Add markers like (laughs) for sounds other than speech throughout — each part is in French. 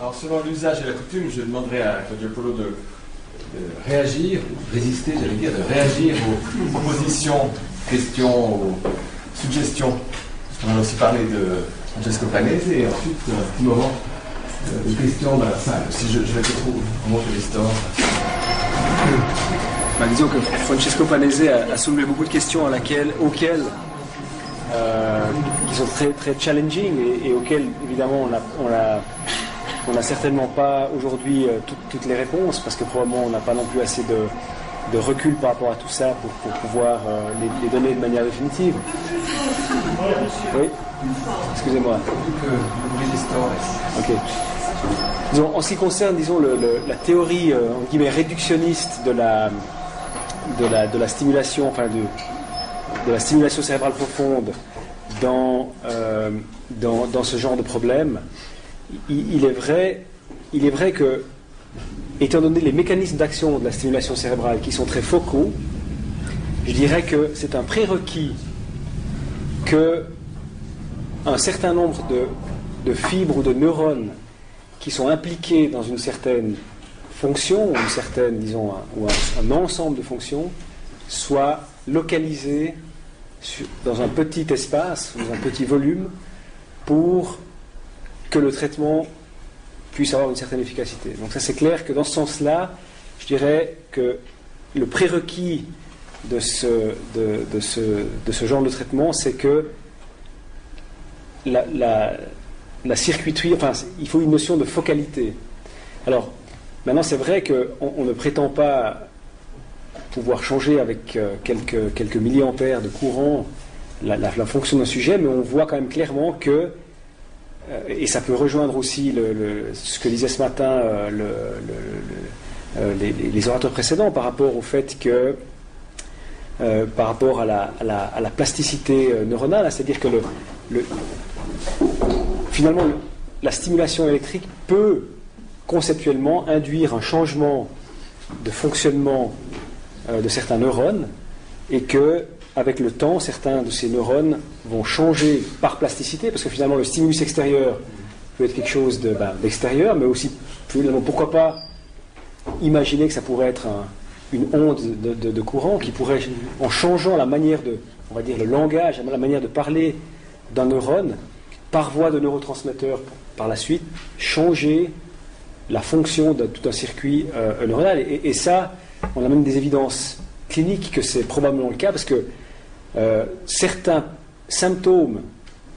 Alors, selon l'usage et la coutume, je demanderai à Claudio Polo de, réagir, résister, j'allais dire, de réagir aux propositions, questions, aux suggestions. On a aussi parlé de Francesco Panese et ensuite, un petit moment euh, de questions dans la salle. Si je, je vais trouver comment je l'histoire. Bah, disons que Francesco Panese a, soulevé beaucoup de questions à laquelle, auxquelles euh, qui sont très, très challenging et, auxquelles évidemment on a, on n'a certainement pas aujourd'hui euh, toutes les réponses parce que probablement on n'a pas non plus assez de, recul par rapport à tout ça pour, pouvoir euh, les, donner de manière définitive. Oui Excusez-moi. Ok. en ce qui concerne, disons, la théorie euh, guillemets, réductionniste de la, stimulation, enfin de, la stimulation cérébrale profonde dans, dans, ce genre de problème, il, est vrai, il est vrai que, étant donné les mécanismes d'action de la stimulation cérébrale qui sont très focaux, je dirais que c'est un prérequis que un certain nombre de, fibres ou de neurones qui sont impliqués dans une certaine fonction, ou une certaine, disons, ou un, ensemble de fonctions, soient localisés dans un petit espace, dans un petit volume, pour que le traitement puisse avoir une certaine efficacité. Donc ça c'est clair que dans ce sens-là, je dirais que le prérequis de ce, de, ce, de ce genre de traitement, c'est que la, la, circuiterie, enfin il faut une notion de focalité. Alors maintenant c'est vrai qu'on on ne prétend pas pouvoir changer avec euh, quelques, quelques milliampères de courant la, fonction d'un sujet, mais on voit quand même clairement que et ça peut rejoindre aussi ce que disait ce matin euh, euh, les, orateurs précédents par rapport au fait que, par rapport à la, plasticité neuronale, c'est-à-dire que finalement la stimulation électrique peut conceptuellement induire un changement de fonctionnement de certains neurones et que avec le temps, certains de ces neurones vont changer par plasticité, parce que finalement le stimulus extérieur peut être quelque chose ben, d'extérieur, mais aussi finalement pourquoi pas imaginer que ça pourrait être une onde de, courant qui pourrait, en changeant la manière de, on va dire le langage, la manière de parler d'un neurone, par voie de neurotransmetteur par la suite, changer la fonction de tout un circuit euh, neuronal. Et, et, ça, on a même des évidences cliniques que c'est probablement le cas, parce que euh, certains symptômes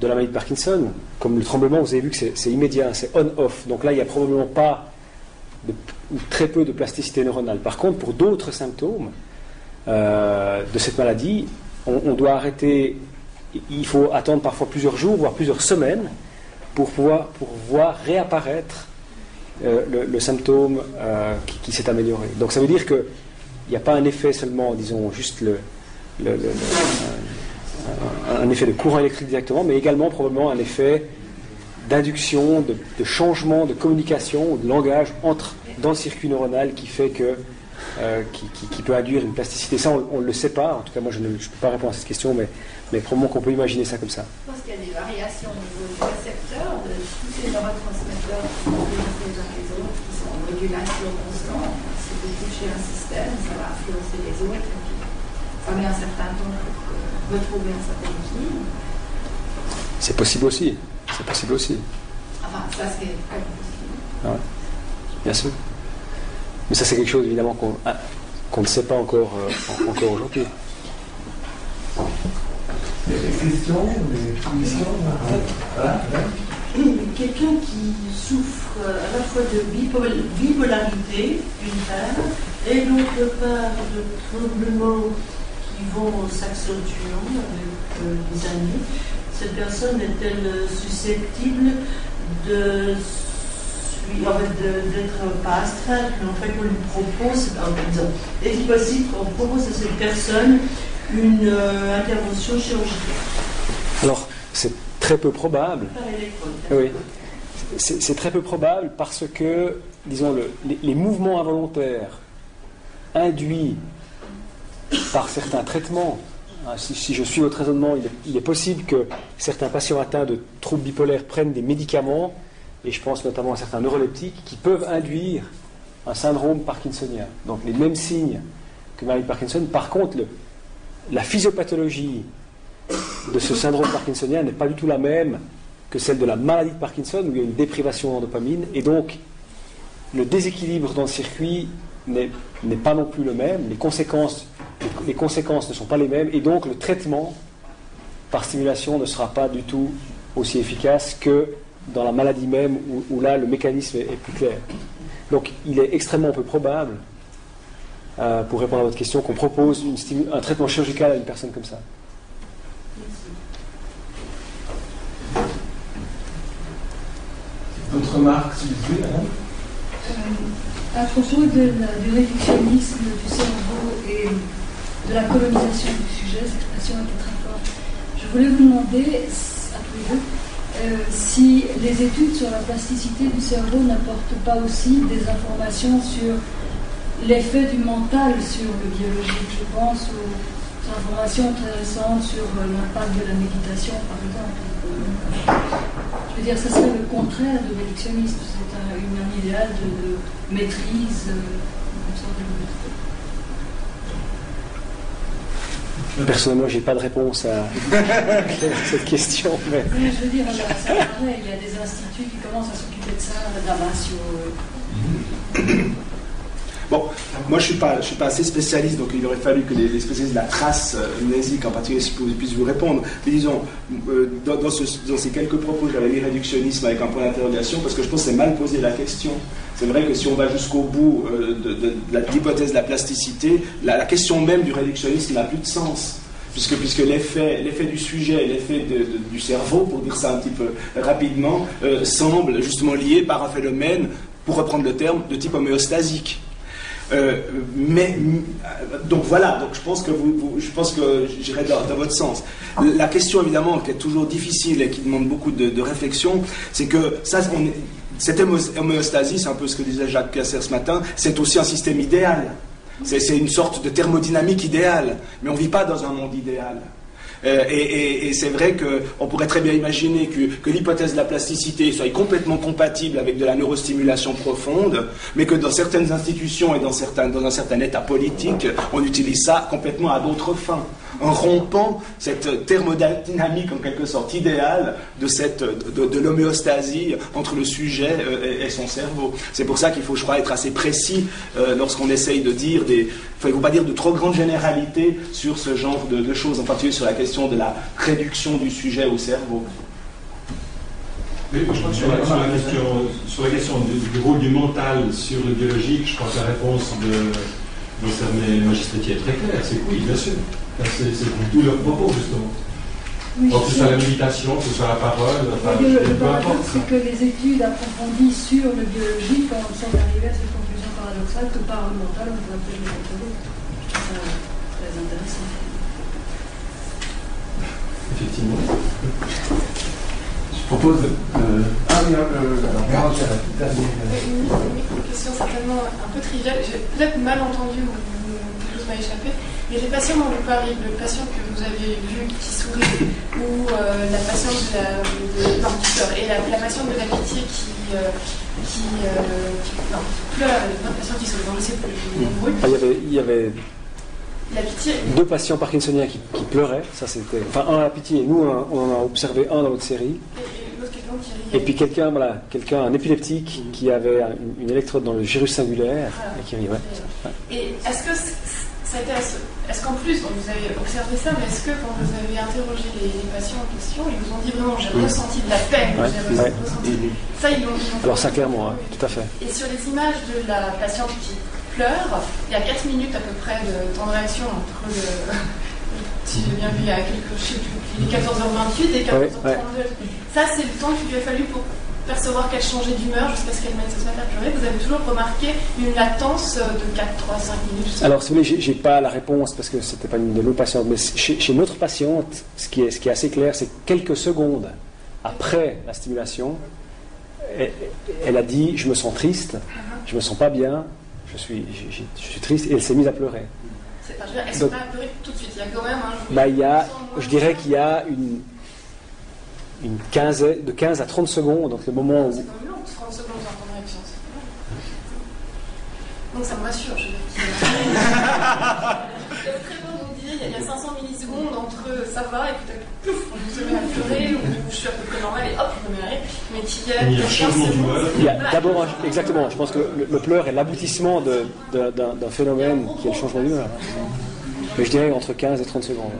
de la maladie de Parkinson, comme le tremblement, vous avez vu que c'est immédiat, c'est on-off. Donc là, il n'y a probablement pas ou très peu de plasticité neuronale. Par contre, pour d'autres symptômes euh, de cette maladie, on, doit arrêter, il faut attendre parfois plusieurs jours, voire plusieurs semaines, pour, pouvoir, voir réapparaître euh, le, symptôme qui, s'est amélioré. Donc ça veut dire qu'il n'y a pas un effet seulement, disons, juste le, un effet de courant électrique directement, mais également probablement un effet d'induction, de, changement de communication ou de langage entre, dans le circuit neuronal qui fait que euh, qui, peut induire une plasticité. Ça, on ne le sait pas. En tout cas, moi, je ne peux pas répondre à cette question, mais, mais probablement qu'on peut imaginer ça comme ça. Je pense qu'il y a des variations au niveau du récepteur, de tous ces neurotransmetteurs qui sont les uns les autres, qui sont en régulation constante. Si vous touchez un système, ça va influencer les autres ça met un certain temps pour retrouver un certain équilibre. C'est possible aussi. C'est possible aussi. Enfin, ça c'est possible. Ah Bien sûr. Mais ça c'est quelque chose évidemment qu'on ah, ne sait pas encore, euh, encore aujourd'hui. Des questions, des questions Quelqu'un qui souffre à la fois de bipolarité, d'une part, et d'autre part de tremblements qui vont s'accentuant avec euh, les années, cette personne est-elle susceptible de d'être pas astreinte, mais en fait qu'on lui propose, est-il possible qu'on propose à cette personne une euh, intervention chirurgicale Alors, c'est très peu probable. Oui. C'est très peu probable parce que, disons, le, les, mouvements involontaires induits par certains traitements. Hein, si, je suis votre raisonnement, il est, possible que certains patients atteints de troubles bipolaires prennent des médicaments et je pense notamment à certains neuroleptiques, qui peuvent induire un syndrome parkinsonien. Donc les mêmes signes que de Parkinson. Par contre, la physiopathologie de ce syndrome parkinsonien n'est pas du tout la même que celle de la maladie de Parkinson, où il y a une déprivation en dopamine, et donc le déséquilibre dans le circuit n'est pas non plus le même, les conséquences, les conséquences ne sont pas les mêmes, et donc le traitement par stimulation ne sera pas du tout aussi efficace que dans la maladie même, où, là le mécanisme est, plus clair. Donc il est extrêmement peu probable, euh, pour répondre à votre question, qu'on propose un traitement chirurgical à une personne comme ça. D'autres remarques, s'il vous plaît, à propos de du réductionnisme du cerveau et de la colonisation du sujet, cette expression était très forte. Je voulais vous demander, à tous les deux, euh, si les études sur la plasticité du cerveau n'apportent pas aussi des informations sur l'effet du mental sur le biologique. Je pense aux informations intéressantes sur euh, l'impact de la méditation, par exemple. Je veux dire, ça serait le contraire du réductionnisme. C'est un, idéal de, maîtrise, euh, une sorte de Personnellement, j'ai pas de réponse à (laughs) cette question. Mais... je veux dire, ça paraît, il y a des instituts qui commencent à s'occuper de ça là-bas sur. Euh, Bon, moi je ne suis, pas, je suis pas assez spécialiste, donc il aurait fallu que les, spécialistes de la trace euh, nésique en particulier puissent vous répondre. Mais disons, euh, dans, ces quelques propos, j'avais mis réductionnisme avec un point d'interrogation parce que je pense que c'est mal posé la question. C'est vrai que si on va jusqu'au bout euh, de, l'hypothèse de la plasticité, la, question même du réductionnisme n'a plus de sens puisque, puisque l'effet, l'effet du sujet, l'effet du cerveau, pour dire ça un petit peu rapidement, semble justement lié par un phénomène, pour reprendre le terme, de type homéostasique. Euh, mais donc voilà, donc je pense que vous, je pense que j'irai dans, votre sens. La question évidemment qui est toujours difficile et qui demande beaucoup de, réflexion, c'est que ça, cette homéostasie, c'est un peu ce que disait Jacques Casser ce matin, c'est aussi un système idéal. C'est une sorte de thermodynamique idéale, mais on ne vit pas dans un monde idéal. Euh, et, c'est vrai qu'on pourrait très bien imaginer que, l'hypothèse de la plasticité soit complètement compatible avec de la neurostimulation profonde, mais que dans certaines institutions et dans, dans un certain état politique, on utilise ça complètement à d'autres fins en rompant cette thermodynamique en quelque sorte idéale de, cette, de, l'homéostasie entre le sujet euh, et, son cerveau. C'est pour ça qu'il faut, je crois, être assez précis euh, lorsqu'on essaye de dire des... il ne faut pas dire de trop grandes généralités sur ce genre de, choses, en particulier sur la question de la réduction du sujet au cerveau. sur, la, question, sur la question du, rôle du mental sur le biologique, je crois que la réponse de, de Magistrati est très claire. C'est oui, bien sûr. C'est tout leur propos, justement. Oui, que ce soit la méditation, que ce soit la parole, enfin, le, le paradoxe, c'est que les études approfondies sur le biologique sont arrivées à cette conclusion paradoxale que par le mental, on peut appeler le mental. Je trouve ça très intéressant. Effectivement. Je propose. Euh, ah oui, euh, alors, Une question certainement un peu triviale. J'ai peut-être mal entendu m'a échappé. Mais les patients dont vous parlez, le patient que vous avez vu qui sourit, ou euh, la patiente de la, de, non, et la, la, patiente de la pitié qui, euh, qui, euh, qui, non, qui pleure, la patiente qui sourit, je sais plus. Ah, il y avait, il y avait la pitié. deux patients parkinsoniens qui, qui, pleuraient, ça c'était, enfin un à la pitié, et nous on en a observé un dans notre série. Et, et, puis quelqu'un, voilà, quelqu'un, un épileptique qui avait une, une, électrode dans le gyrus singulaire voilà. et qui riait. Ouais. Et est-ce que est-ce qu'en plus, vous avez observé ça, mais est-ce que quand vous avez interrogé les, patients en question, ils vous ont dit vraiment j'ai ressenti de la peine, j'ai ressenti... Ça, ils l'ont dit. Alors ça, clairement, tout à fait. Et sur les images de la patiente qui pleure, il y a 4 minutes à peu près de temps de réaction entre le... (laughs) si j'ai bien vu, il y a quelques, je sais plus, il est 14h28 et 14h32. Ça, c'est le temps qu'il lui a fallu pour percevoir qu'elle changeait d'humeur jusqu'à ce qu'elle mette se mettre à pleurer. Vous avez toujours remarqué une latence de 4, 3, 5 minutes Alors, si vous voulez, j'ai pas la réponse parce que c'était pas une de nos patientes, mais chez, chez, notre patiente, ce qui est, ce qui est assez clair, c'est quelques secondes après la stimulation, elle, a dit Je me sens triste, je me sens pas bien, je suis, je, je suis triste, et elle s'est mise à pleurer. Elle s'est pas à pleurer tout de suite, il y a quand même un. Bah, il y a, je dirais qu'il y a une une 15, de 15 à 30 secondes, donc le moment où. C'est pas long, 30 secondes en de réaction. c'est long. Donc ça me rassure, je veux (laughs) dire. Il y a très bon, vous disiez, il y a 500 millisecondes entre ça va et puis tout à coup, pouf, je me mets à pleurer ou je suis à peu près normal et hop, je me mets à rire. Mais qu'il y a. Il y a un 15 changement secondes, d'humeur. Il y a d'abord, exactement, je pense que le, le pleur est l'aboutissement de- de- d'un d'un phénomène qui est le changement d'humeur. Mais je dirais entre 15 et 30 secondes.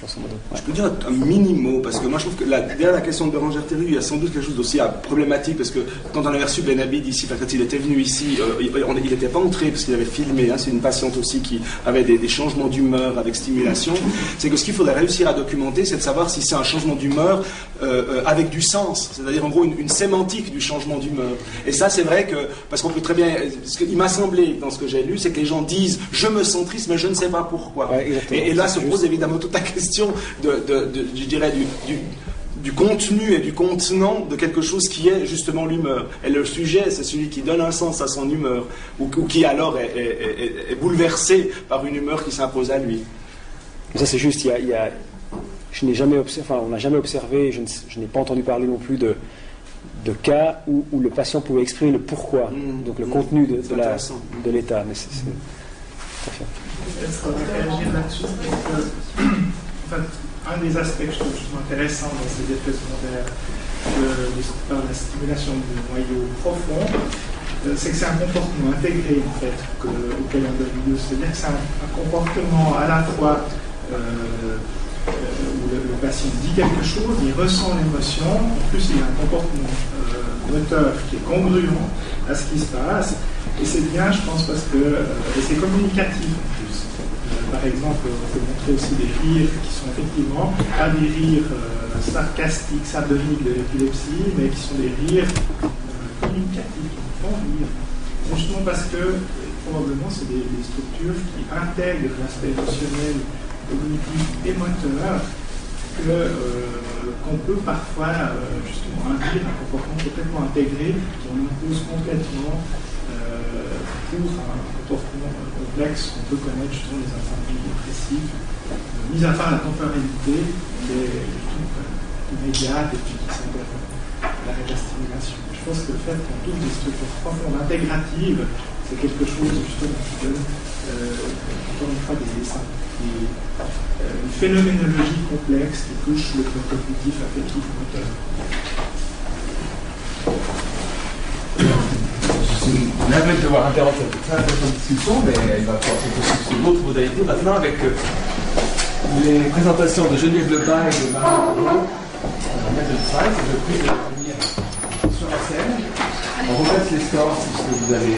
Grosso modo. Ouais. Je peux dire un mini mot, parce que moi je trouve que la, derrière la question de Bérangère Théru, il y a sans doute quelque chose d'aussi ah, problématique, parce que quand on avait reçu Ben Abid ici, enfin, quand il était venu ici, euh, il- n'était pas entré, parce qu'il avait filmé, hein, c'est une patiente aussi qui avait des, des changements d'humeur avec stimulation, c'est que ce qu'il faudrait réussir à documenter, c'est de savoir si c'est un changement d'humeur euh, euh, avec du sens, c'est-à-dire en gros une, une sémantique du changement d'humeur. Et ça c'est vrai que, parce qu'on peut très bien, ce qu'il m'a semblé dans ce que j'ai lu, c'est que les gens disent je me sens triste, mais je ne sais pas pourquoi. Ouais, et, et là se pose évidemment toute la question de, de- de- je dirais, du, du- du contenu et du contenant de quelque chose qui est justement l'humeur. Et le sujet, c'est celui qui donne un sens à son humeur, ou, ou qui alors est, est- est- est bouleversé par une humeur qui s'impose à lui. Mais ça, c'est juste, il y a, il y a- je n'ai jamais observé, enfin, on n'a jamais observé, je ne- je n'ai pas entendu parler non plus de, de cas où, où le patient pouvait exprimer le pourquoi, Mm. donc le Mm. contenu de, de l'état. Mais c'est, c'est- tout à fait. Est-ce qu'on va réagir là-dessus Parce que, en fait, un des aspects que je trouve intéressant dans ces effets secondaires de, de, par la stimulation du noyau profond, euh, c'est que c'est un comportement intégré en fait que- auquel on donne lieu. C'est-à-dire que c'est un, comportement à la fois euh, euh, où le, patient dit quelque chose, il ressent l'émotion, en plus il a un comportement euh, moteur qui est congruent à ce qui se passe, et c'est bien, je pense, parce que euh, c'est communicatif en plus. Par exemple, on peut montrer aussi des rires qui sont effectivement pas des rires euh, sarcastiques, sardoniques de l'épilepsie, mais qui sont des rires euh, communicatifs, qui font rire. Justement parce que euh, probablement c'est des, structures qui intègrent l'aspect émotionnel, cognitif et moteur qu'on peut parfois justement induire un comportement complètement intégré qu'on impose complètement euh, pour un comportement complexe qu'on peut connaître justement des incendies dépressifs, euh, mis à part la temporalité qui est euh, immédiate et puis qui à de la stimulation. Je pense que le fait qu'on touche des structures profondes, intégratives, c'est quelque chose justement qui donne euh, encore une fois des, des, des- euh, une phénoménologie complexe qui touche le plan cognitif, affectif, moteur. Suis navré de devoir interrompre cette très intéressante discussion, mais il va falloir se sur d'autres modalités. Maintenant, avec euh, les présentations de Geneviève Lebas et de Marie je prie de venir sur la scène. On repasse les scores, puisque vous avez